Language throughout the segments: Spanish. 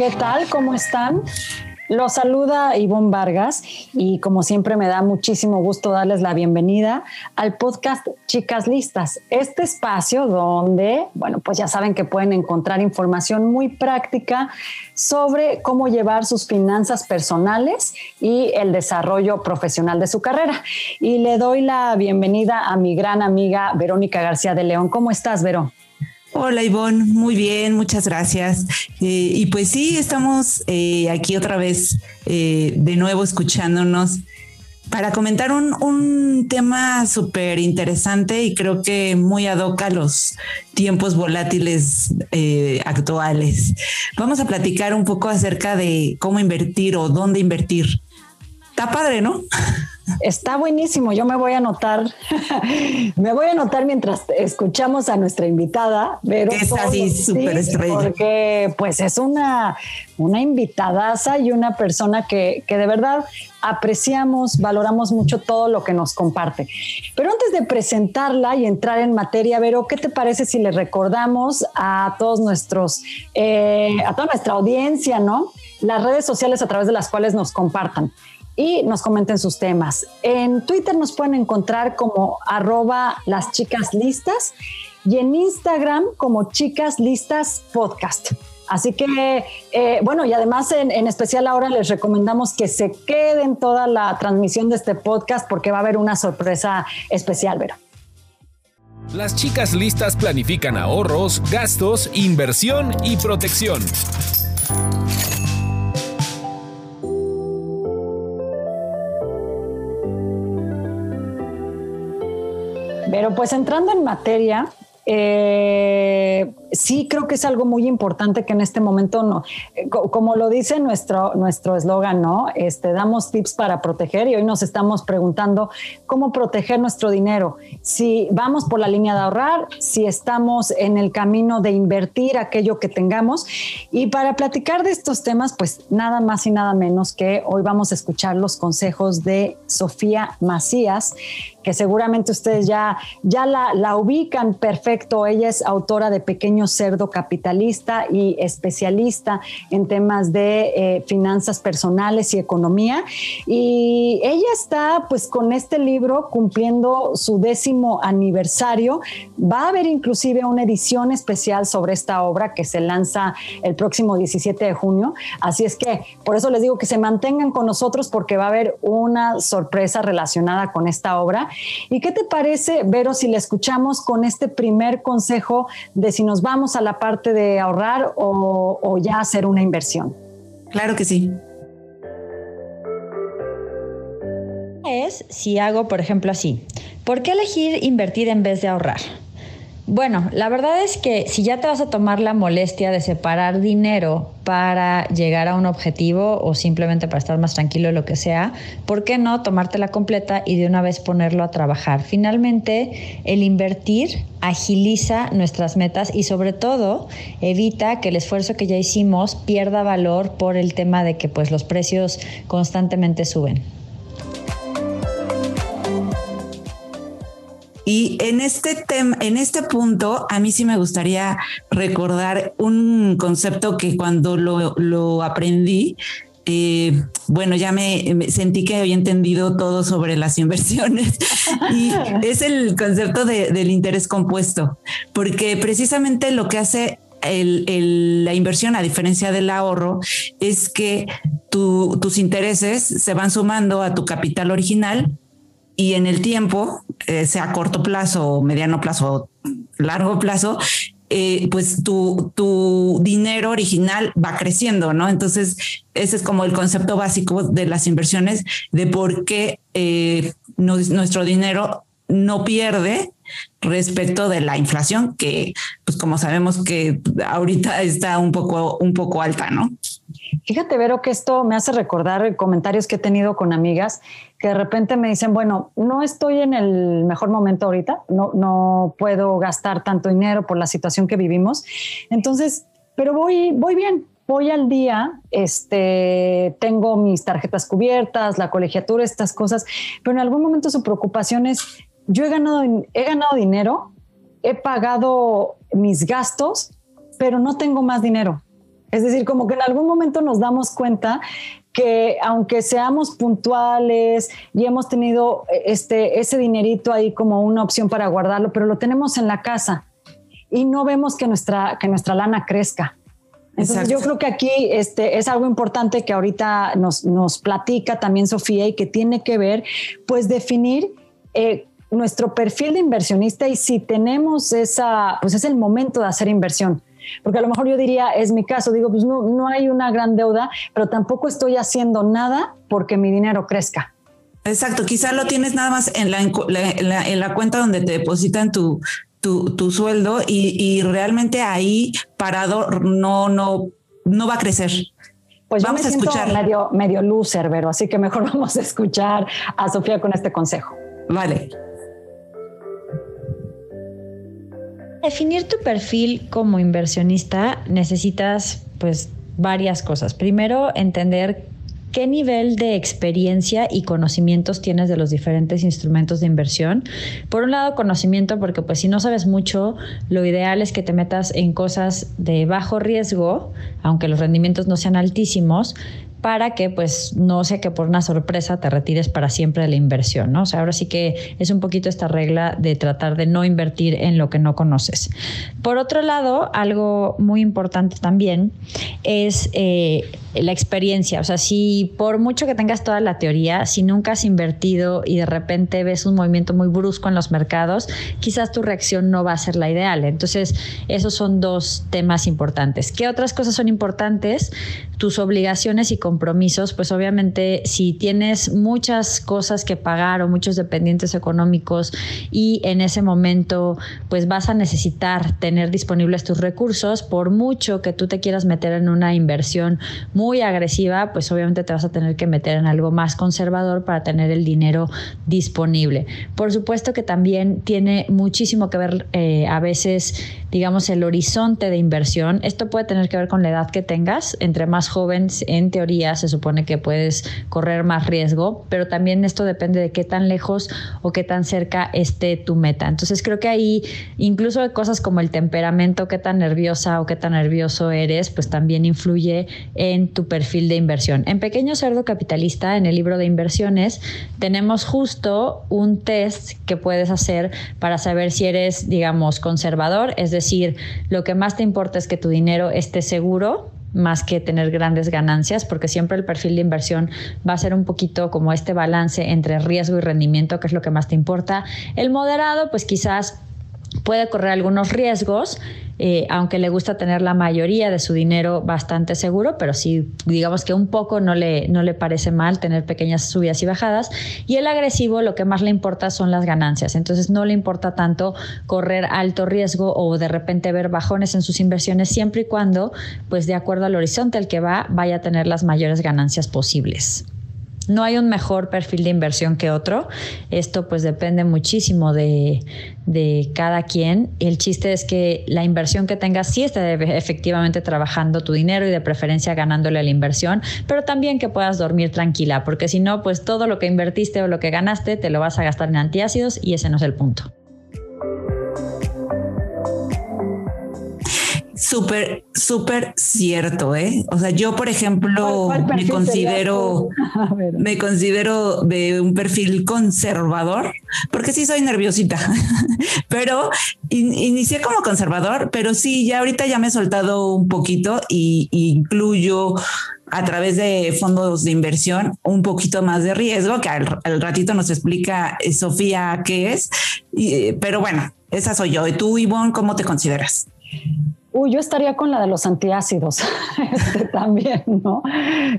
¿Qué tal? ¿Cómo están? Los saluda Ivonne Vargas y como siempre me da muchísimo gusto darles la bienvenida al podcast Chicas Listas, este espacio donde, bueno, pues ya saben que pueden encontrar información muy práctica sobre cómo llevar sus finanzas personales y el desarrollo profesional de su carrera. Y le doy la bienvenida a mi gran amiga Verónica García de León. ¿Cómo estás, Verón? Hola Ivonne, muy bien, muchas gracias. Eh, y pues sí, estamos eh, aquí otra vez eh, de nuevo escuchándonos para comentar un, tema súper interesante y creo que muy ad hoc a los tiempos volátiles actuales. Vamos a platicar un poco acerca de cómo invertir o dónde invertir. Está padre, ¿no? Está buenísimo. Yo me voy a anotar, me voy a anotar mientras escuchamos a nuestra invitada. Pero es así súper estrella. Porque pues es una, una invitadaza y una persona que, que de verdad apreciamos, valoramos mucho todo lo que nos comparte. Pero antes de presentarla y entrar en materia, Vero, ¿qué te parece si le recordamos a todos nuestros, eh, a toda nuestra audiencia, ¿no? Las redes sociales a través de las cuales nos compartan y nos comenten sus temas. En Twitter nos pueden encontrar como arroba las chicas listas y en Instagram como chicas listas podcast. Así que, eh, bueno, y además en, especial ahora les recomendamos que se queden toda la transmisión de este podcast porque va a haber una sorpresa especial, Vero. Las chicas listas planifican ahorros, gastos, inversión y protección. Pero pues entrando en materia, eh, sí creo que es algo muy importante que en este momento no, eh, como lo dice nuestro nuestro eslogan, ¿no? Este damos tips para proteger y hoy nos estamos preguntando cómo proteger nuestro dinero. Si vamos por la línea de ahorrar, si estamos en el camino de invertir aquello que tengamos y para platicar de estos temas, pues nada más y nada menos que hoy vamos a escuchar los consejos de Sofía Macías, que seguramente ustedes ya ya la, la ubican perfecto. Ella es autora de Pequeños Cerdo Capitalista y especialista en temas de eh, finanzas personales y economía. Y ella está pues con este libro cumpliendo su décimo aniversario. Va a haber inclusive una edición especial sobre esta obra que se lanza el próximo 17 de junio. Así es que por eso les digo que se mantengan con nosotros porque va a haber una sorpresa relacionada con esta obra. ¿Y qué te parece, Vero, si le escuchamos con este primer consejo de si nos va vamos a la parte de ahorrar o, ya hacer una inversión? Claro que sí. Es si hago, por ejemplo, así. ¿Por qué elegir invertir en vez de ahorrar? Bueno, la verdad es que si ya te vas a tomar la molestia de separar dinero para llegar a un objetivo o simplemente para estar más tranquilo lo que sea, ¿por qué no tomártela completa y de una vez ponerlo a trabajar? Finalmente, el invertir agiliza nuestras metas y sobre todo evita que el esfuerzo que ya hicimos pierda valor por el tema de que pues los precios constantemente suben. Y en este tema, en este punto, a mí sí me gustaría recordar un concepto que cuando lo, aprendí, eh, bueno, ya me, sentí que había entendido todo sobre las inversiones. Y es el concepto del interés compuesto, porque precisamente lo que hace la inversión, a diferencia del ahorro, es que tus intereses se van sumando a tu capital original y en el tiempo, eh, sea corto plazo, mediano plazo, largo plazo, eh, pues tu, tu dinero original va creciendo, ¿no? Entonces, ese es como el concepto básico de las inversiones, de por qué eh, nuestro dinero no pierde respecto de la inflación que, pues como sabemos que ahorita está un poco, un poco alta, ¿no? Fíjate, Vero, que esto me hace recordar comentarios que he tenido con amigas que de repente me dicen, bueno, no estoy en el mejor momento ahorita, no, no puedo gastar tanto dinero por la situación que vivimos. Entonces, pero voy, voy bien, voy al día, este, tengo mis tarjetas cubiertas, la colegiatura, estas cosas, pero en algún momento su preocupación es, yo he ganado, he ganado dinero, he pagado mis gastos, pero no tengo más dinero. Es decir, como que en algún momento nos damos cuenta que aunque seamos puntuales y hemos tenido este, ese dinerito ahí como una opción para guardarlo, pero lo tenemos en la casa y no vemos que nuestra, que nuestra lana crezca. Entonces yo creo que aquí este, es algo importante que ahorita nos, nos platica también Sofía y que tiene que ver, pues definir eh, nuestro perfil de inversionista y si tenemos esa, pues es el momento de hacer inversión. Porque a lo mejor yo diría, es mi caso, digo, pues no, no hay una gran deuda, pero tampoco estoy haciendo nada porque mi dinero crezca. Exacto, quizá lo tienes nada más en la, en la, cuenta donde te depositan tu, tu, sueldo y, realmente ahí parado no, no, no va a crecer. Pues vamos a escuchar. Medio, medio loser, así que mejor vamos a escuchar a Sofía con este consejo. Vale. Definir tu perfil como inversionista necesitas pues varias cosas. Primero, entender qué nivel de experiencia y conocimientos tienes de los diferentes instrumentos de inversión. Por un lado, conocimiento, porque pues si no sabes mucho, lo ideal es que te metas en cosas de bajo riesgo, aunque los rendimientos no sean altísimos, para que pues no sea que por una sorpresa te retires para siempre de la inversión, ¿no? O sea, ahora sí que es un poquito esta regla de tratar de no invertir en lo que no conoces. Por otro lado, algo muy importante también es eh, la experiencia. O sea, si por mucho que tengas toda la teoría, si nunca has invertido y de repente ves un movimiento muy brusco en los mercados, quizás tu reacción no va a ser la ideal. Entonces, esos son dos temas importantes. ¿Qué otras cosas son importantes? Tus obligaciones y compromisos, pues obviamente si tienes muchas cosas que pagar o muchos dependientes económicos y en ese momento pues vas a necesitar tener disponibles tus recursos, por mucho que tú te quieras meter en una inversión muy agresiva, pues obviamente te vas a tener que meter en algo más conservador para tener el dinero disponible. Por supuesto que también tiene muchísimo que ver eh, a veces, digamos, el horizonte de inversión. Esto puede tener que ver con la edad que tengas. Entre más jóvenes, en teoría, se supone que puedes correr más riesgo, pero también esto depende de qué tan lejos o qué tan cerca esté tu meta. Entonces creo que ahí incluso cosas como el temperamento, qué tan nerviosa o qué tan nervioso eres, pues también influye en tu perfil de inversión. En Pequeño Cerdo Capitalista, en el libro de inversiones, tenemos justo un test que puedes hacer para saber si eres, digamos, conservador, es decir, lo que más te importa es que tu dinero esté seguro más que tener grandes ganancias, porque siempre el perfil de inversión va a ser un poquito como este balance entre riesgo y rendimiento, que es lo que más te importa. El moderado, pues quizás puede correr algunos riesgos, eh, aunque le gusta tener la mayoría de su dinero bastante seguro, pero sí, digamos que un poco no le, no le parece mal tener pequeñas subidas y bajadas. Y el agresivo lo que más le importa son las ganancias, entonces no le importa tanto correr alto riesgo o de repente ver bajones en sus inversiones siempre y cuando, pues de acuerdo al horizonte al que va, vaya a tener las mayores ganancias posibles. No hay un mejor perfil de inversión que otro. Esto pues depende muchísimo de, cada quien. El chiste es que la inversión que tengas sí esté efectivamente trabajando tu dinero y de preferencia ganándole a la inversión, pero también que puedas dormir tranquila, porque si no, pues todo lo que invertiste o lo que ganaste te lo vas a gastar en antiácidos y ese no es el punto. Súper, súper cierto, ¿eh? O sea, yo, por ejemplo, me considero, me considero de un perfil conservador, porque sí soy nerviosita, pero inicié como conservador, pero sí, ya ahorita ya me he soltado un poquito y, incluyo a través de fondos de inversión un poquito más de riesgo, que al, ratito nos explica eh, Sofía qué es, pero bueno, esa soy yo. ¿Y tú, Ivonne, cómo te consideras? Uy, yo estaría con la de los antiácidos este, también, ¿no?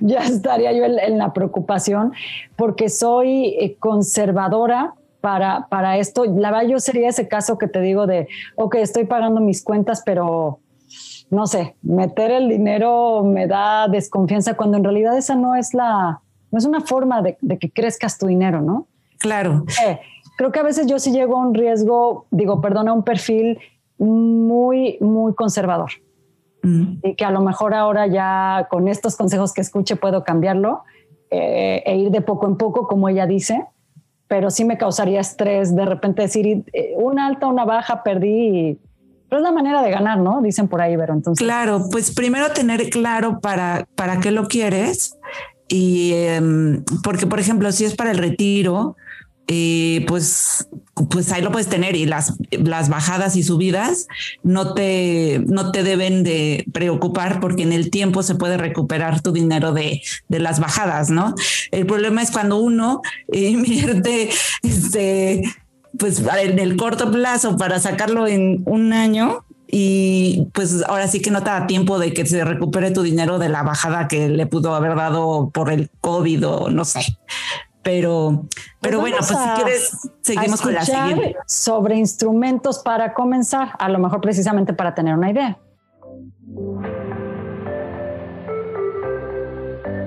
Ya estaría yo en, la preocupación porque soy eh, conservadora, para, para esto. La verdad, yo sería ese caso que te digo de, ok, estoy pagando mis cuentas, pero no sé, meter el dinero me da desconfianza cuando en realidad esa no es la, no es una forma de, que crezcas tu dinero, ¿no? Claro. Eh, creo que a veces yo sí llego a un riesgo, digo, perdón, a un perfil muy, muy conservador. Mm. Y que a lo mejor ahora ya con estos consejos que escuche puedo cambiarlo eh, e ir de poco en poco, como ella dice, pero sí me causaría estrés de repente decir eh, una alta, una baja, perdí. pero es la manera de ganar, ¿no? Dicen por ahí, pero entonces. Claro, pues primero tener claro para, para qué lo quieres. Y em, porque, por ejemplo, si es para el retiro, eh, pues, pues ahí lo puedes tener y las, las bajadas y subidas no te, no te deben de preocupar porque en el tiempo se puede recuperar tu dinero de, de las bajadas, ¿no? El problema es cuando uno invierte este, pues en el corto plazo para sacarlo en un año y pues ahora sí que no te da tiempo de que se recupere tu dinero de la bajada que le pudo haber dado por el COVID o no sé. Pero, pero bueno, pues si quieres, seguimos con la siguiente. Sobre instrumentos para comenzar, a lo mejor precisamente para tener una idea.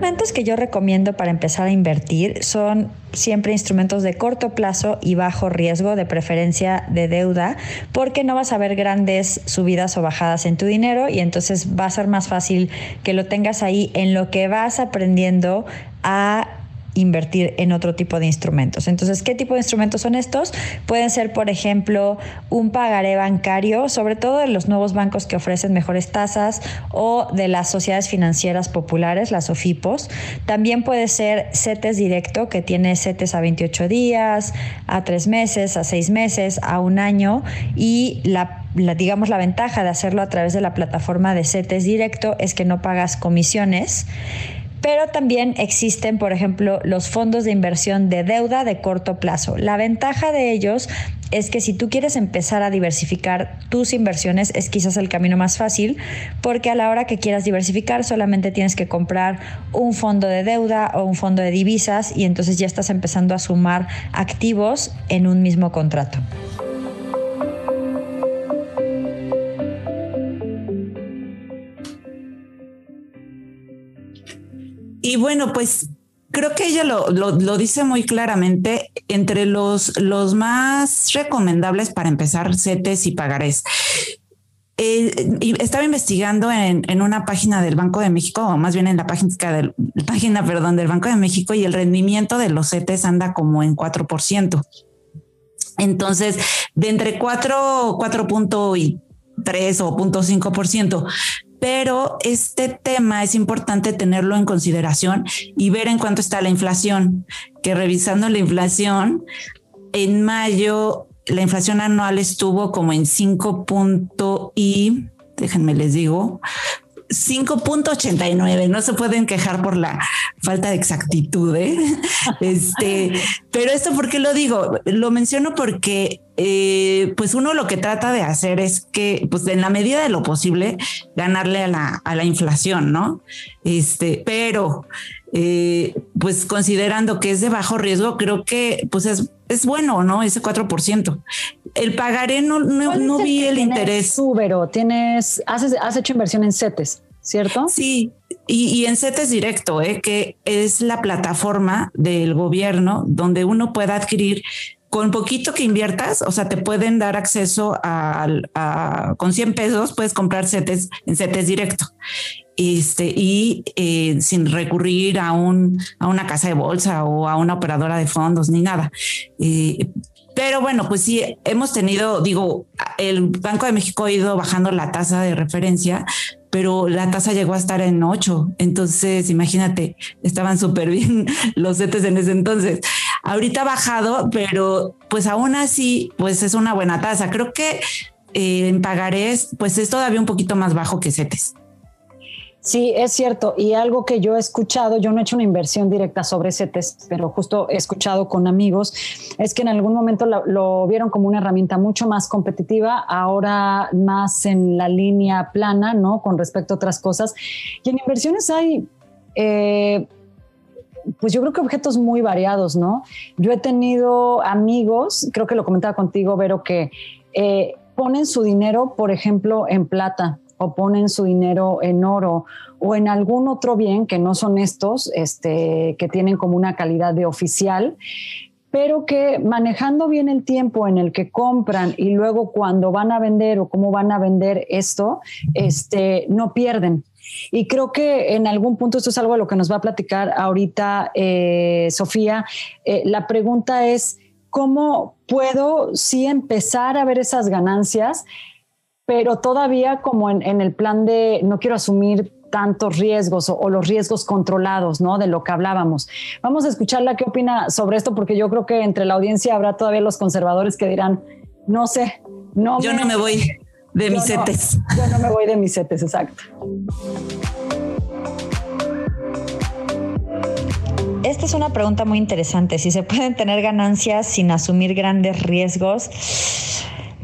Instrumentos que yo recomiendo para empezar a invertir son siempre instrumentos de corto plazo y bajo riesgo, de preferencia de deuda, porque no vas a ver grandes subidas o bajadas en tu dinero y entonces va a ser más fácil que lo tengas ahí en lo que vas aprendiendo a invertir en otro tipo de instrumentos. Entonces, ¿qué tipo de instrumentos son estos? Pueden ser, por ejemplo, un pagaré bancario, sobre todo de los nuevos bancos que ofrecen mejores tasas o de las sociedades financieras populares, las OFIPOS. También puede ser CETES directo, que tiene CETES a 28 días, a 3 meses, a 6 meses, a un año y la digamos, la ventaja de hacerlo a través de la plataforma de CETES directo es que no pagas comisiones pero también existen, por ejemplo, los fondos de inversión de deuda de corto plazo. La ventaja de ellos es que si tú quieres empezar a diversificar tus inversiones es quizás el camino más fácil porque a la hora que quieras diversificar solamente tienes que comprar un fondo de deuda o un fondo de divisas y entonces ya estás empezando a sumar activos en un mismo contrato. Y bueno, pues creo que ella lo, dice muy claramente entre los, los más recomendables para empezar CETES y pagarés. Eh, estaba investigando en, una página del Banco de México, o más bien en la página, del, página perdón, del Banco de México, y el rendimiento de los CETES anda como en 4%. Entonces, de entre 4, 4.3 o 0.5%, pero este tema es importante tenerlo en consideración y ver en cuánto está la inflación, que revisando la inflación, en mayo la inflación anual estuvo como en 5 y déjenme les digo, 5.89. No se pueden quejar por la falta de exactitud. ¿eh? Este, pero esto, ¿por qué lo digo? Lo menciono porque, eh, pues, uno lo que trata de hacer es que, pues, en la medida de lo posible, ganarle a la, a la inflación, ¿no? Este, pero, eh, pues, considerando que es de bajo riesgo, creo que, pues, es, es bueno, ¿no? Ese 4%. El pagaré no, no, vi el interés. Súbero, tienes, has, has hecho inversión en CETES. ¿Cierto? Sí, y, en CETES Directo, ¿eh? que es la plataforma del gobierno donde uno puede adquirir con poquito que inviertas, o sea, te pueden dar acceso a, con 100 pesos, puedes comprar CETES en CETES Directo. Este, y eh, sin recurrir a, un, a una casa de bolsa o a una operadora de fondos ni nada. Eh, pero bueno, pues sí, hemos tenido, digo, el Banco de México ha ido bajando la tasa de referencia, pero la tasa llegó a estar en 8. Entonces, imagínate, estaban súper bien los CETES en ese entonces. Ahorita ha bajado, pero pues aún así, pues es una buena tasa. Creo que eh, en pagarés, pues es todavía un poquito más bajo que CETES. Sí, es cierto. Y algo que yo he escuchado, yo no he hecho una inversión directa sobre CETES, pero justo he escuchado con amigos, es que en algún momento lo, vieron como una herramienta mucho más competitiva, ahora más en la línea plana, ¿no? Con respecto a otras cosas. Y en inversiones hay... Eh, pues yo creo que objetos muy variados, ¿no? Yo he tenido amigos, creo que lo comentaba contigo, Vero, que eh, ponen su dinero, por ejemplo, en plata o ponen su dinero en oro o en algún otro bien que no son estos, este, que tienen como una calidad de oficial, pero que manejando bien el tiempo en el que compran y luego cuando van a vender o cómo van a vender esto, este, no pierden. Y creo que en algún punto esto es algo a lo que nos va a platicar ahorita eh, Sofía. Eh, la pregunta es, ¿cómo puedo sí empezar a ver esas ganancias, pero todavía como en, en el plan de no quiero asumir tantos riesgos o, los riesgos controlados, ¿no? De lo que hablábamos. Vamos a escucharla qué opina sobre esto, porque yo creo que entre la audiencia habrá todavía los conservadores que dirán, no sé, no. Yo no me voy de mis setes. yo no me voy de mis setes, exacto. Esta es una pregunta muy interesante. Si se pueden tener ganancias sin asumir grandes riesgos.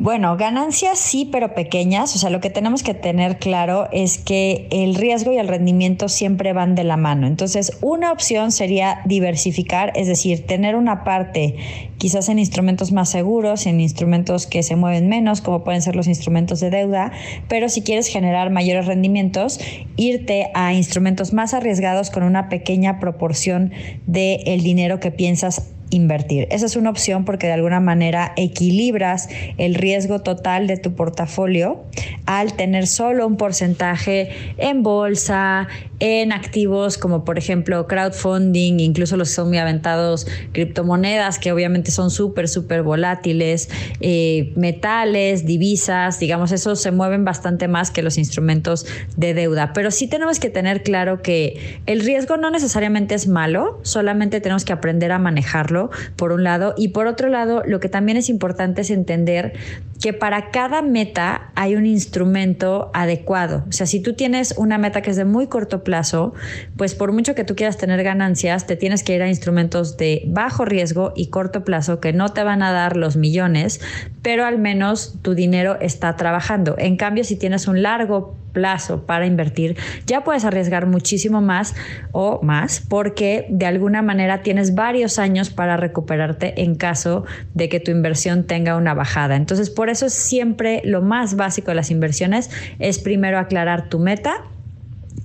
Bueno, ganancias sí, pero pequeñas. O sea, lo que tenemos que tener claro es que el riesgo y el rendimiento siempre van de la mano. Entonces, una opción sería diversificar, es decir, tener una parte quizás en instrumentos más seguros, en instrumentos que se mueven menos, como pueden ser los instrumentos de deuda, pero si quieres generar mayores rendimientos, irte a instrumentos más arriesgados con una pequeña proporción del dinero que piensas invertir. Esa es una opción porque de alguna manera equilibras el riesgo total de tu portafolio al tener solo un porcentaje en bolsa, en activos como por ejemplo crowdfunding, incluso los que son muy aventados, criptomonedas que obviamente son súper, súper volátiles, eh, metales, divisas, digamos, esos se mueven bastante más que los instrumentos de deuda. Pero sí tenemos que tener claro que el riesgo no necesariamente es malo, solamente tenemos que aprender a manejarlo, por un lado, y por otro lado, lo que también es importante es entender que para cada meta hay un instrumento adecuado. O sea, si tú tienes una meta que es de muy corto plazo, pues por mucho que tú quieras tener ganancias, te tienes que ir a instrumentos de bajo riesgo y corto plazo que no te van a dar los millones, pero al menos tu dinero está trabajando. En cambio, si tienes un largo plazo para invertir, ya puedes arriesgar muchísimo más o más porque de alguna manera tienes varios años para recuperarte en caso de que tu inversión tenga una bajada. Entonces, por eso siempre lo más básico de las inversiones es primero aclarar tu meta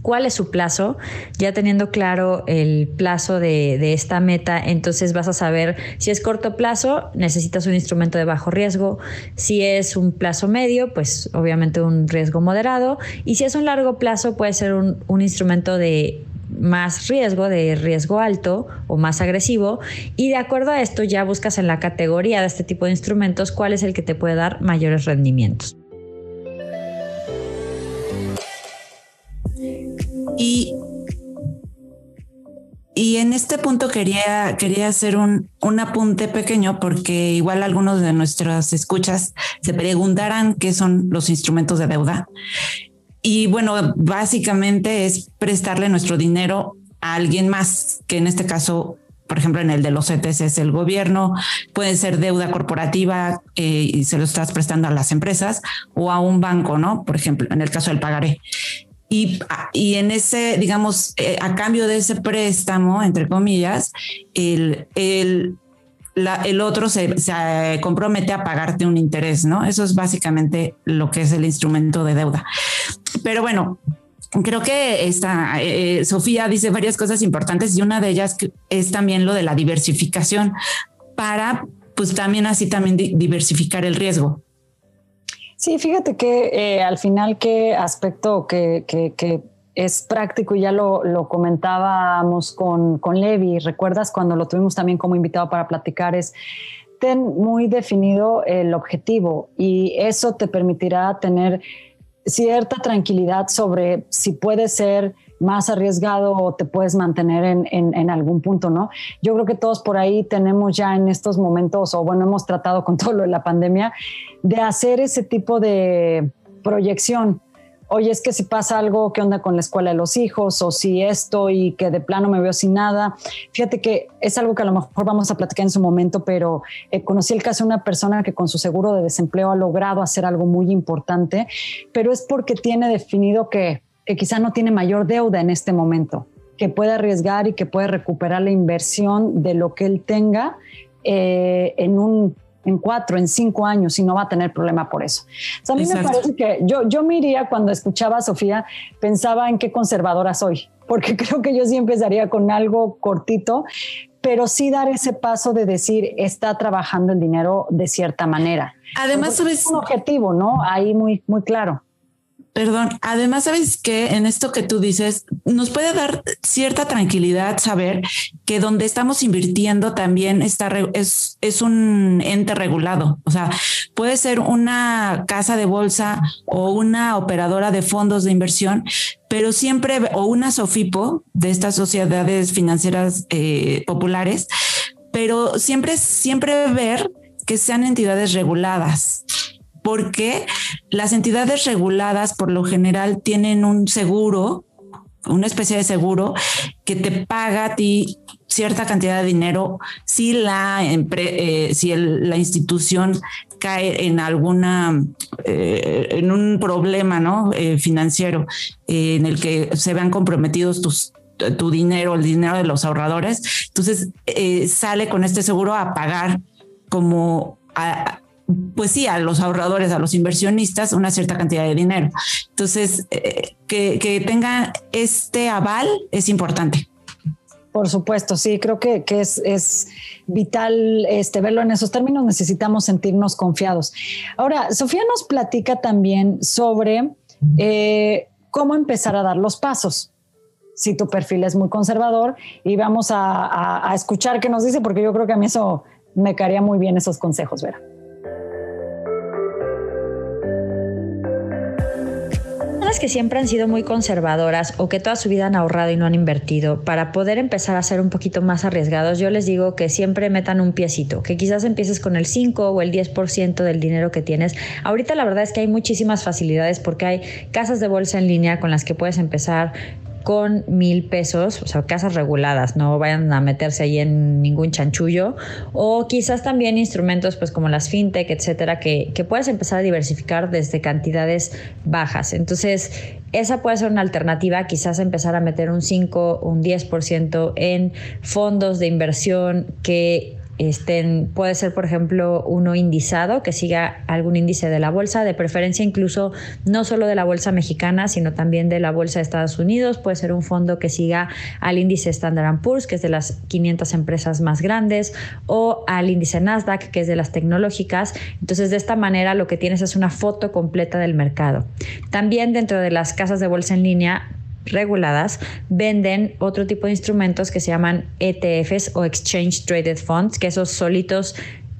cuál es su plazo, ya teniendo claro el plazo de, esta meta, entonces vas a saber si es corto plazo, necesitas un instrumento de bajo riesgo, si es un plazo medio, pues obviamente un riesgo moderado, y si es un largo plazo, puede ser un, un instrumento de más riesgo, de riesgo alto o más agresivo, y de acuerdo a esto ya buscas en la categoría de este tipo de instrumentos cuál es el que te puede dar mayores rendimientos. Y, y en este punto quería, quería hacer un, un apunte pequeño porque igual algunos de nuestras escuchas se preguntarán qué son los instrumentos de deuda. Y bueno, básicamente es prestarle nuestro dinero a alguien más, que en este caso por ejemplo, en el de los CETES es el gobierno, puede ser deuda corporativa eh, y se lo estás prestando a las empresas o a un banco, ¿no? Por ejemplo, en el caso del pagaré. Y, y en ese, digamos, eh, a cambio de ese préstamo, entre comillas, el, el, la, el otro se, se, compromete a pagarte un interés, ¿no? Eso es básicamente lo que es el instrumento de deuda. Pero bueno, creo que esta eh, Sofía dice varias cosas importantes y una de ellas es también lo de la diversificación para, pues también así también diversificar el riesgo. Sí, fíjate que eh, al final qué aspecto que, es práctico y ya lo, comentábamos con, con Levi, recuerdas cuando lo tuvimos también como invitado para platicar, es ten muy definido el objetivo y eso te permitirá tener cierta tranquilidad sobre si puede ser más arriesgado o te puedes mantener en, en, algún punto, ¿no? Yo creo que todos por ahí tenemos ya en estos momentos, o bueno, hemos tratado con todo lo de la pandemia, de hacer ese tipo de proyección. Oye, es que si pasa algo, ¿qué onda con la escuela de los hijos? O si esto y que de plano me veo sin nada. Fíjate que es algo que a lo mejor vamos a platicar en su momento, pero eh, conocí el caso de una persona que con su seguro de desempleo ha logrado hacer algo muy importante, pero es porque tiene definido que que quizá no tiene mayor deuda en este momento. que puede arriesgar y que puede recuperar la inversión de lo que él tenga eh, en un en cuatro, en cinco años y no va a tener problema por eso. a mí me parece que yo, yo me iría cuando escuchaba a Sofía, pensaba en qué conservadora soy, porque creo que yo sí empezaría con algo cortito, pero sí dar ese paso de decir, está trabajando el dinero de cierta manera. Además, es un objetivo, ¿no? Ahí muy, muy claro. Perdón, además sabes que en esto que tú dices, nos puede dar cierta tranquilidad saber que donde estamos invirtiendo también está, es, es un ente regulado. O sea, puede ser una casa de bolsa o una operadora de fondos de inversión, pero siempre, o una SOFIPO de estas sociedades financieras eh, populares, pero siempre, siempre ver que sean entidades reguladas porque las entidades reguladas por lo general tienen un seguro, una especie de seguro que te paga a ti cierta cantidad de dinero si la, eh, si la institución cae en alguna eh, en un problema no eh, financiero en el que se vean comprometidos tus tu dinero el dinero de los ahorradores entonces sale con este seguro a pagar como a, pues sí, a los ahorradores, a los inversionistas, una cierta cantidad de dinero. Entonces, eh, que, que tenga este aval es importante. Por supuesto, sí, creo que, que es, es, vital este, verlo en esos términos. Necesitamos sentirnos confiados. Ahora, Sofía nos platica también sobre eh, cómo empezar a dar los pasos. Si tu perfil es muy conservador y vamos a, a, a escuchar qué nos dice, porque yo creo que a mí eso me caería muy bien esos consejos, Vera. Que siempre han sido muy conservadoras o que toda su vida han ahorrado y no han invertido, para poder empezar a ser un poquito más arriesgados, yo les digo que siempre metan un piecito, que quizás empieces con el 5 o el 10% del dinero que tienes. Ahorita la verdad es que hay muchísimas facilidades porque hay casas de bolsa en línea con las que puedes empezar con mil pesos, o sea, casas reguladas, no vayan a meterse ahí en ningún chanchullo, o quizás también instrumentos pues como las fintech, etcétera, que, que puedes empezar a diversificar desde cantidades bajas. Entonces, esa puede ser una alternativa, quizás empezar a meter un 5, un 10% en fondos de inversión que Puede ser, por ejemplo, uno indizado que siga algún índice de la bolsa, de preferencia incluso no solo de la bolsa mexicana, sino también de la bolsa de Estados Unidos. Puede ser un fondo que siga al índice Standard Poor's, que es de las 500 empresas más grandes, o al índice Nasdaq, que es de las tecnológicas. Entonces, de esta manera lo que tienes es una foto completa del mercado. También dentro de las casas de bolsa en línea reguladas venden otro tipo de instrumentos que se llaman ETFs o Exchange Traded Funds, que esos solitos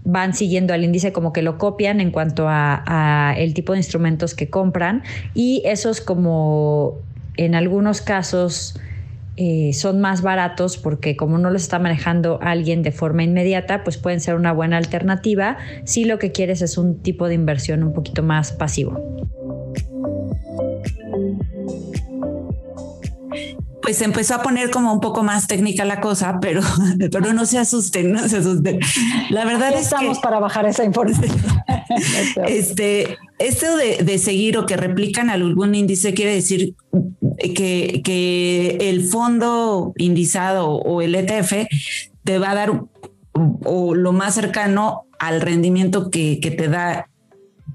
van siguiendo al índice como que lo copian en cuanto a, el tipo de instrumentos que compran y esos como en algunos casos eh, son más baratos porque como no los está manejando alguien de forma inmediata, pues pueden ser una buena alternativa si lo que quieres es un tipo de inversión un poquito más pasivo. Pues empezó a poner como un poco más técnica la cosa, pero, pero no se asusten, no se asusten. La verdad es estamos para bajar esa información. este, esto de, de, seguir o que replican algún índice quiere decir que, que el fondo indizado o el ETF te va a dar o lo más cercano al rendimiento que, que te da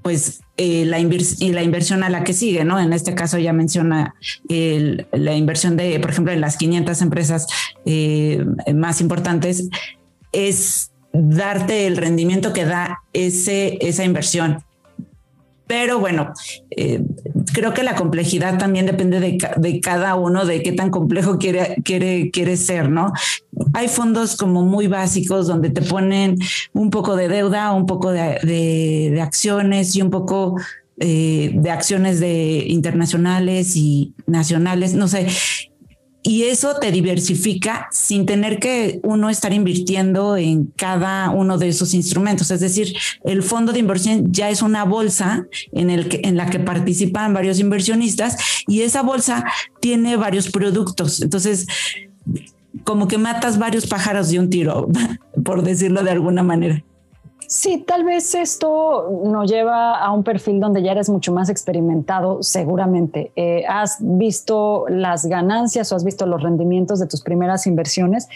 pues eh, la, y la inversión a la que sigue, ¿no? En este caso ya menciona la inversión de, por ejemplo, en las 500 empresas eh, más importantes, es darte el rendimiento que da ese, esa inversión. Pero bueno, eh, creo que la complejidad también depende de, cada uno, de qué tan complejo quiere, quiere, quiere ser, ¿no? Hay fondos como muy básicos donde te ponen un poco de deuda, un poco de, acciones y un poco eh, de acciones de internacionales y nacionales, no sé, y eso te diversifica sin tener que uno estar invirtiendo en cada uno de esos instrumentos. Es decir, el fondo de inversión ya es una bolsa en, el que, en la que participan varios inversionistas y esa bolsa tiene varios productos. Entonces, como que matas varios pájaros de un tiro, por decirlo de alguna manera. Sí, tal vez esto nos lleva a un perfil donde ya eres mucho más experimentado, seguramente. Eh, has visto las ganancias o has visto los rendimientos de tus primeras inversiones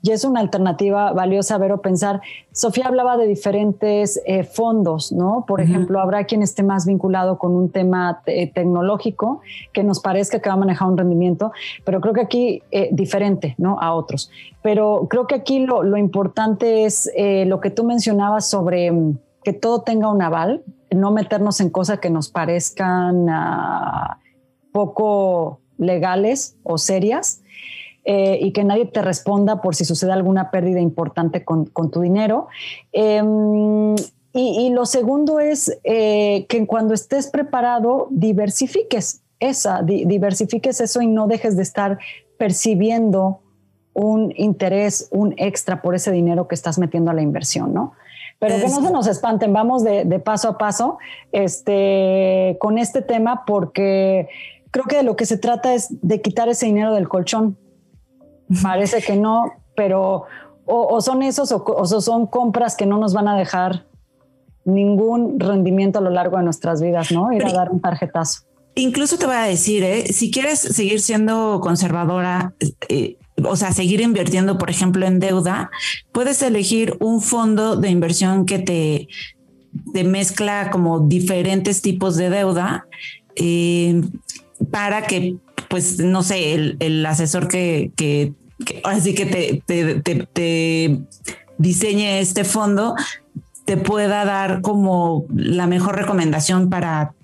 y es una alternativa valiosa ver o pensar. Sofía hablaba de diferentes eh, fondos, ¿no? Por ejemplo, habrá quien esté más vinculado con un tema eh, tecnológico que nos parezca que va a manejar un rendimiento, pero creo que aquí diferente, ¿no? A otros. Pero creo que aquí lo, lo importante es lo que tú mencionabas sobre sobre mm, que todo tenga un aval, no meternos en cosas que nos parezcan ah, poco legales o serias eh, y que nadie te responda por si sucede alguna pérdida importante con, tu dinero. Em, y, lo segundo es eh, que cuando estés preparado, diversifiques esa, diversifiques eso y no dejes de estar percibiendo un interés, un extra por ese dinero que estás metiendo a la inversión, ¿no? Pero que no se nos espanten, vamos de, paso a paso este, con este tema porque creo que de lo que se trata es de quitar ese dinero del colchón. Parece que no, pero o, son esos o, son compras que no nos van a dejar ningún rendimiento a lo largo de nuestras vidas, ¿no? Ir a dar un tarjetazo. Incluso te voy a decir, ¿eh? si quieres seguir siendo conservadora, eh, o sea, seguir invirtiendo, por ejemplo, en deuda, puedes elegir un fondo de inversión que te, mezcla como diferentes tipos de deuda eh, para que, pues, no sé, el, asesor que, que, así que te, te, diseñe este fondo te pueda dar como la mejor recomendación para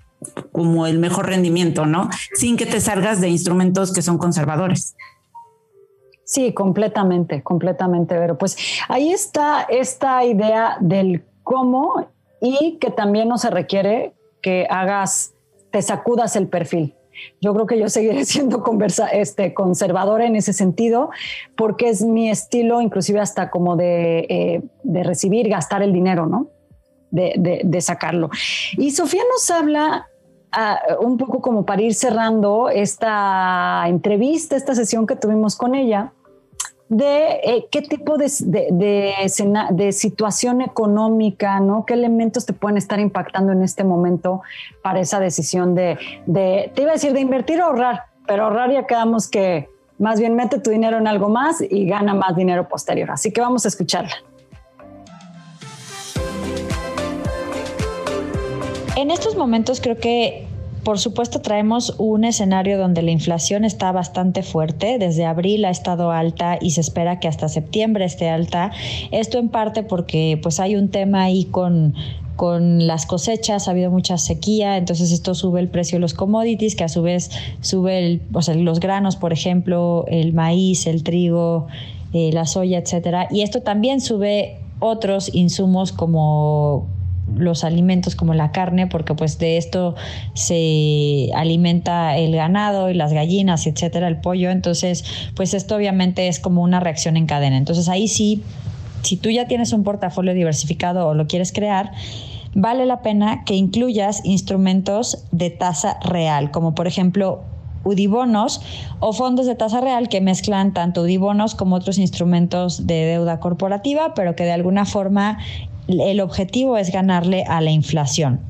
como el mejor rendimiento, ¿no? Sin que te salgas de instrumentos que son conservadores. Sí, completamente, completamente, pero pues ahí está esta idea del cómo y que también no se requiere que hagas, te sacudas el perfil. Yo creo que yo seguiré siendo conversa, este, conservadora en ese sentido, porque es mi estilo, inclusive hasta como de, eh, de recibir, gastar el dinero, ¿no? De, de, sacarlo. Y Sofía nos habla ah, un poco como para ir cerrando esta entrevista, esta sesión que tuvimos con ella, de eh, qué tipo de, de, situación económica, ¿no? ¿Qué elementos te pueden estar impactando en este momento para esa decisión de, te iba a decir, de invertir o ahorrar, pero ahorrar ya quedamos que más bien mete tu dinero en algo más y gana más dinero posterior. Así que vamos a escucharla. En estos momentos creo que por supuesto, traemos un escenario donde la inflación está bastante fuerte. Desde abril ha estado alta y se espera que hasta septiembre esté alta. Esto en parte porque pues hay un tema ahí con con las cosechas, ha habido mucha sequía, entonces esto sube el precio de los commodities, que a su vez sube los granos, por ejemplo, el maíz, el trigo, eh, la soya, etcétera. Y esto también sube otros insumos como los alimentos como la carne, porque pues de esto se alimenta el ganado y las gallinas, etcétera, el pollo. Entonces, pues esto obviamente es como una reacción en cadena. Entonces ahí sí, si tú ya tienes un portafolio diversificado o lo quieres crear, vale la pena que incluyas instrumentos de tasa real, como por ejemplo UDIBonos o fondos de tasa real que mezclan tanto UDIBonos como otros instrumentos de deuda corporativa, pero que de alguna forma el objetivo es ganarle a la inflación.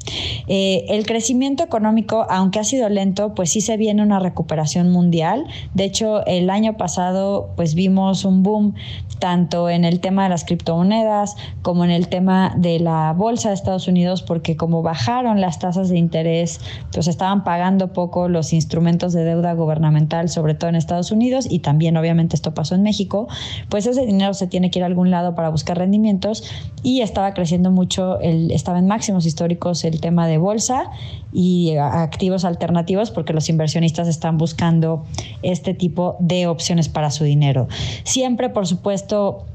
Eh, el crecimiento económico, aunque ha sido lento, pues sí se viene una recuperación mundial. De hecho, el año pasado pues vimos un boom tanto en el tema de las criptomonedas como en el tema de la bolsa de Estados Unidos, porque como bajaron las tasas de interés, pues estaban pagando poco los instrumentos de deuda gubernamental, sobre todo en Estados Unidos, y también obviamente esto pasó en México, pues ese dinero se tiene que ir a algún lado para buscar rendimientos y estaba creciendo mucho, el, estaba en máximos históricos el tema de bolsa y activos alternativos porque los inversionistas están buscando este tipo de opciones para su dinero. Siempre, por supuesto,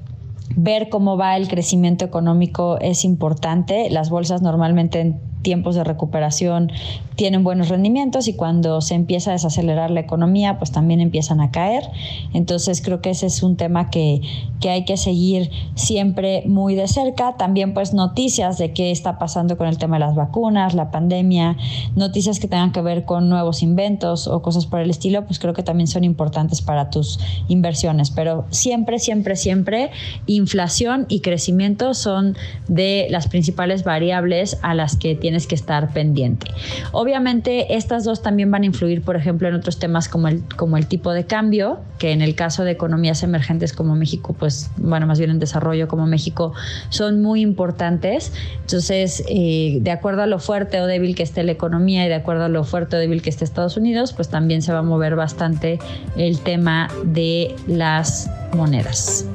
ver cómo va el crecimiento económico es importante. Las bolsas normalmente tiempos de recuperación tienen buenos rendimientos y cuando se empieza a desacelerar la economía, pues también empiezan a caer. Entonces creo que ese es un tema que, que hay que seguir siempre muy de cerca. También pues noticias de qué está pasando con el tema de las vacunas, la pandemia, noticias que tengan que ver con nuevos inventos o cosas por el estilo, pues creo que también son importantes para tus inversiones. Pero siempre, siempre, siempre, inflación y crecimiento son de las principales variables a las que tienes que estar pendiente. Obviamente, estas dos también van a influir, por ejemplo, en otros temas como el, tipo de cambio, que en el caso de economías emergentes como México, pues, bueno, más bien en desarrollo como México, son muy importantes. Entonces, eh, de acuerdo a lo fuerte o débil que esté la economía y de acuerdo a lo fuerte o débil que esté Estados Unidos, pues también se va a mover bastante el tema de las monedas.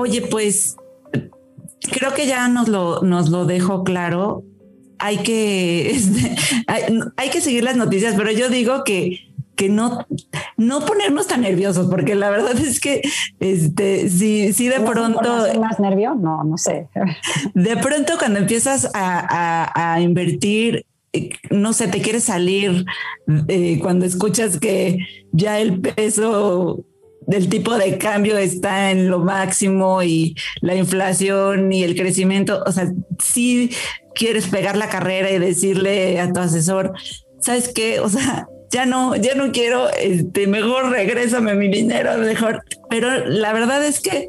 Oye, pues creo que ya nos lo, nos lo dejo claro. Hay que, este, hay, que seguir las noticias, pero yo digo que, que no, no ponernos tan nerviosos, porque la verdad es que este, si, si de pronto... ¿Más nervio? No, no sé. De pronto cuando empiezas a, a, invertir no sé, te quieres salir eh, cuando escuchas que ya el peso del tipo de cambio está en lo máximo y la inflación y el crecimiento, o sea, si quieres pegar la carrera y decirle a tu asesor, ¿sabes qué? O sea, ya no, ya no quiero, este, mejor regrésame mi dinero, mejor. Pero la verdad es que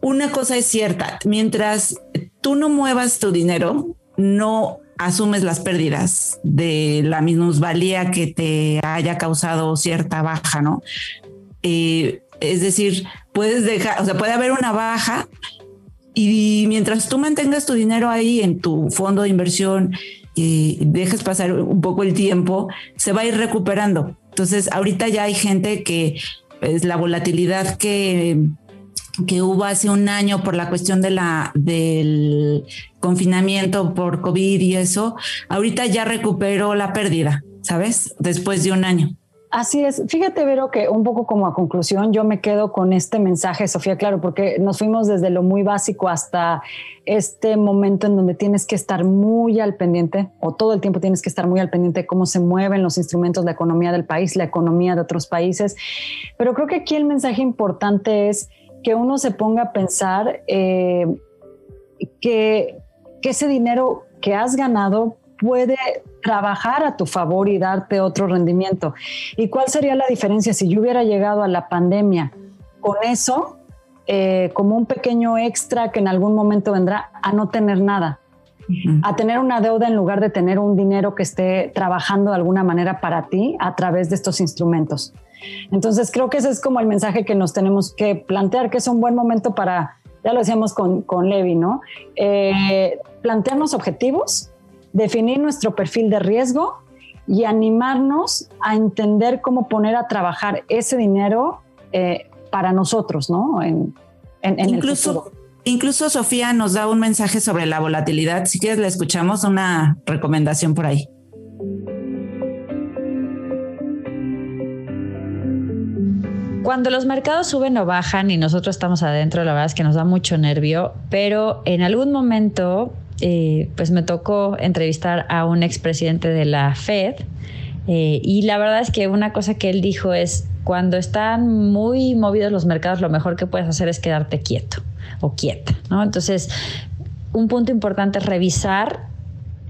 una cosa es cierta, mientras tú no muevas tu dinero, no asumes las pérdidas de la minusvalía que te haya causado cierta baja, ¿no? Eh, es decir, puedes dejar, o sea, puede haber una baja y mientras tú mantengas tu dinero ahí en tu fondo de inversión y dejes pasar un poco el tiempo, se va a ir recuperando. Entonces, ahorita ya hay gente que es pues, la volatilidad que, que hubo hace un año por la cuestión de la, del confinamiento por COVID y eso, ahorita ya recuperó la pérdida, ¿sabes? Después de un año. Así es. Fíjate, Vero, que un poco como a conclusión, yo me quedo con este mensaje, Sofía, claro, porque nos fuimos desde lo muy básico hasta este momento en donde tienes que estar muy al pendiente, o todo el tiempo tienes que estar muy al pendiente de cómo se mueven los instrumentos, la economía del país, la economía de otros países. Pero creo que aquí el mensaje importante es que uno se ponga a pensar eh, que, que ese dinero que has ganado puede trabajar a tu favor y darte otro rendimiento. ¿Y cuál sería la diferencia si yo hubiera llegado a la pandemia con eso, eh, como un pequeño extra que en algún momento vendrá, a no tener nada? a tener una deuda en lugar de tener un dinero que esté trabajando de alguna manera para ti a través de estos instrumentos. Entonces creo que ese es como el mensaje que nos tenemos que plantear, que es un buen momento para, ya lo decíamos con, con Levi, ¿no? Eh, plantearnos objetivos, definir nuestro perfil de riesgo y animarnos a entender cómo poner a trabajar ese dinero eh, para nosotros, ¿no? En, incluso, incluso Sofía nos da un mensaje sobre la volatilidad. Si quieres, le escuchamos una recomendación por ahí. Cuando los mercados suben o bajan y nosotros estamos adentro, la verdad es que nos da mucho nervio, pero en algún momento eh, pues me tocó entrevistar a un expresidente de la Fed eh, y la verdad es que una cosa que él dijo es, cuando están muy movidos los mercados, lo mejor que puedes hacer es quedarte quieto o quieta. Entonces, un punto importante es revisar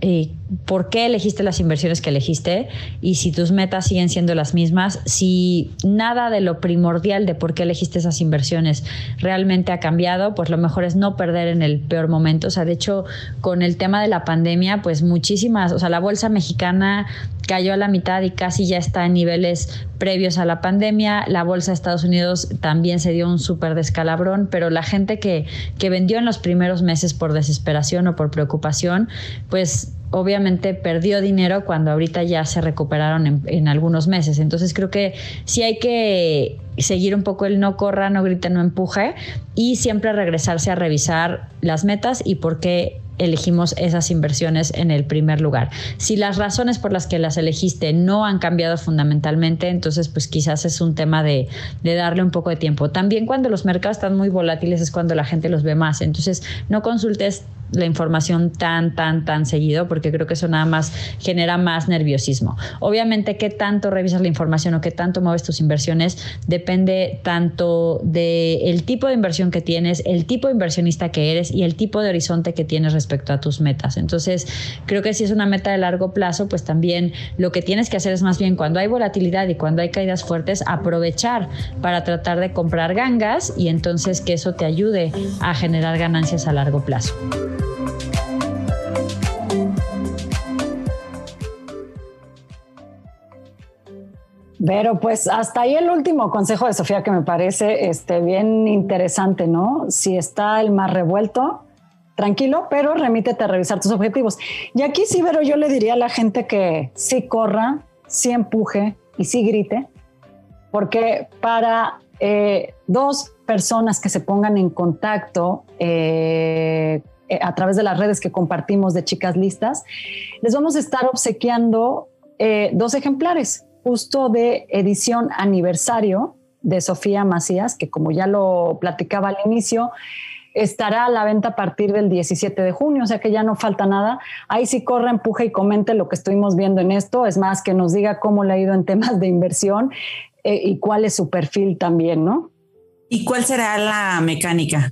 eh, por qué elegiste las inversiones que elegiste y si tus metas siguen siendo las mismas, si nada de lo primordial de por qué elegiste esas inversiones realmente ha cambiado, pues lo mejor es no perder en el peor momento. O sea, de hecho, con el tema de la pandemia, pues muchísimas, o sea, la bolsa mexicana cayó a la mitad y casi ya está en niveles previos a la pandemia. La bolsa de Estados Unidos también se dio un súper descalabrón, pero la gente que, que vendió en los primeros meses por desesperación o por preocupación, pues obviamente perdió dinero cuando ahorita ya se recuperaron en, algunos meses. Entonces creo que sí hay que seguir un poco el no corra, no grite, no empuje y siempre regresarse a revisar las metas y por qué elegimos esas inversiones en el primer lugar. Si las razones por las que las elegiste no han cambiado fundamentalmente, entonces pues quizás es un tema de, de, darle un poco de tiempo. También cuando los mercados están muy volátiles es cuando la gente los ve más, entonces no consultes la información tan, tan, tan seguido, porque creo que eso nada más genera más nerviosismo. Obviamente, qué tanto revisas la información o qué tanto mueves tus inversiones depende tanto del tipo de inversión que tienes, el tipo de inversionista que eres y el tipo de horizonte que tienes respecto a tus metas. Entonces, creo que si es una meta de largo plazo, pues también lo que tienes que hacer es más bien cuando hay volatilidad y cuando hay caídas fuertes, aprovechar para tratar de comprar gangas y entonces que eso te ayude a generar ganancias a largo plazo. Pero pues hasta ahí el último consejo de Sofía que me parece este, bien interesante, ¿no? Si está el mar revuelto, tranquilo, pero remítete a revisar tus objetivos. Y aquí sí, pero yo le diría a la gente que sí corra, sí empuje y sí grite, porque para eh, dos personas que se pongan en contacto eh, eh, a través de las redes que compartimos de chicas listas, les vamos a estar obsequiando dos ejemplares justo de edición aniversario de Sofía Macías, que como ya lo platicaba al inicio, estará a la venta a partir del 17 de junio, o sea que ya no falta nada. Ahí sí corre, empuje y comente lo que estuvimos viendo en esto. Es más, que nos diga cómo le ha ido en temas de inversión eh, y cuál es su perfil también, ¿no? ¿Y cuál será la mecánica?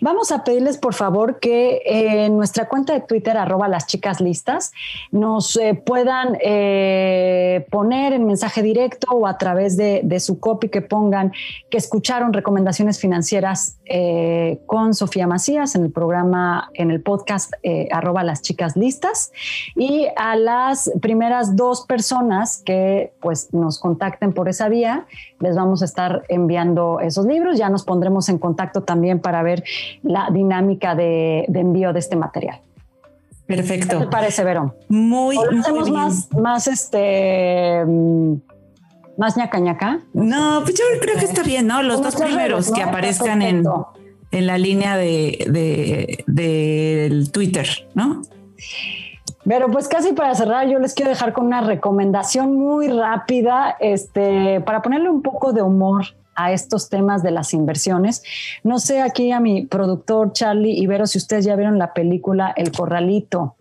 Vamos a pedirles por favor que en nuestra cuenta de Twitter, arroba las chicas listas, nos eh, puedan eh, poner en mensaje directo o a través de, su copy que pongan que escucharon recomendaciones financieras eh, con Sofía Macías en el programa, en el podcast arroba las chicas listas. Y a las primeras dos personas que pues nos contacten por esa vía, les vamos a estar enviando esos libros. Ya nos pondremos en contacto también para ver la dinámica de, envío de este material. Perfecto. ¿Qué te parece, Verón? Muy, hacemos más, más este mm, más ñaca ñaca? No, pues yo creo que está bien, ¿no? Los dos primeros que aparezcan en, en, la línea de, del Twitter, ¿no? Pero pues casi para cerrar, yo les quiero dejar con una recomendación muy rápida, este, para ponerle un poco de humor a estos temas de las inversiones. No sé aquí a mi productor Charlie Ibero si ustedes ya vieron la película El Corralito,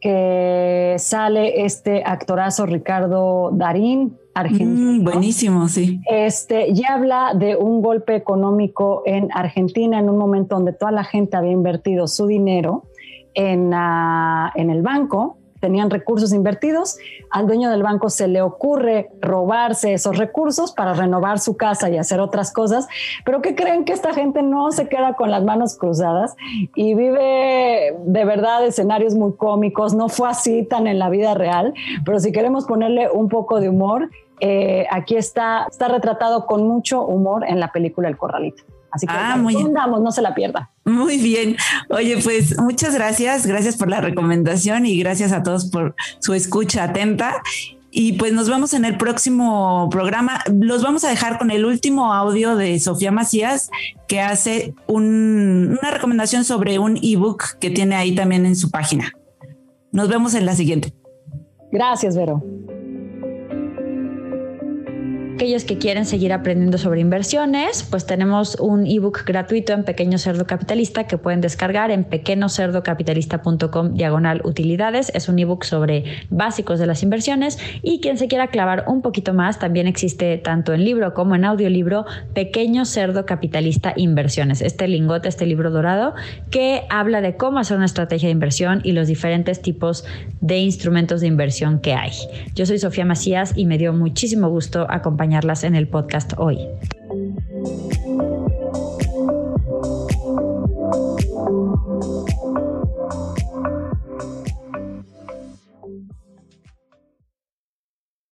que sale este actorazo Ricardo Darín, argentino. Mm, buenísimo, sí. Este, ya habla de un golpe económico en Argentina en un momento donde toda la gente había invertido su dinero en, ah, en el banco tenían recursos invertidos, al dueño del banco se le ocurre robarse esos recursos para renovar su casa y hacer otras cosas, pero que creen que esta gente no se queda con las manos cruzadas y vive de verdad escenarios muy cómicos, no fue así tan en la vida real, pero si queremos ponerle un poco de humor, eh, aquí está, está retratado con mucho humor en la película El Corralito. Así que ah, muy no se la pierda. Muy bien. Oye, pues muchas gracias. Gracias por la recomendación y gracias a todos por su escucha atenta. Y pues nos vemos en el próximo programa. Los vamos a dejar con el último audio de Sofía Macías, que hace una recomendación sobre un ebook que tiene ahí también en su página. Nos vemos en la siguiente. Gracias, Vero aquellos que quieren seguir aprendiendo sobre inversiones, pues tenemos un ebook gratuito en Pequeño Cerdo Capitalista que pueden descargar en pequeñocerdocapitalista.com diagonal utilidades. Es un ebook sobre básicos de las inversiones y quien se quiera clavar un poquito más, también existe tanto en libro como en audiolibro Pequeño Cerdo Capitalista Inversiones. Este lingote, este libro dorado que habla de cómo hacer una estrategia de inversión y los diferentes tipos de instrumentos de inversión que hay. Yo soy Sofía Macías y me dio muchísimo gusto acompañar acompañarlas en el podcast hoy.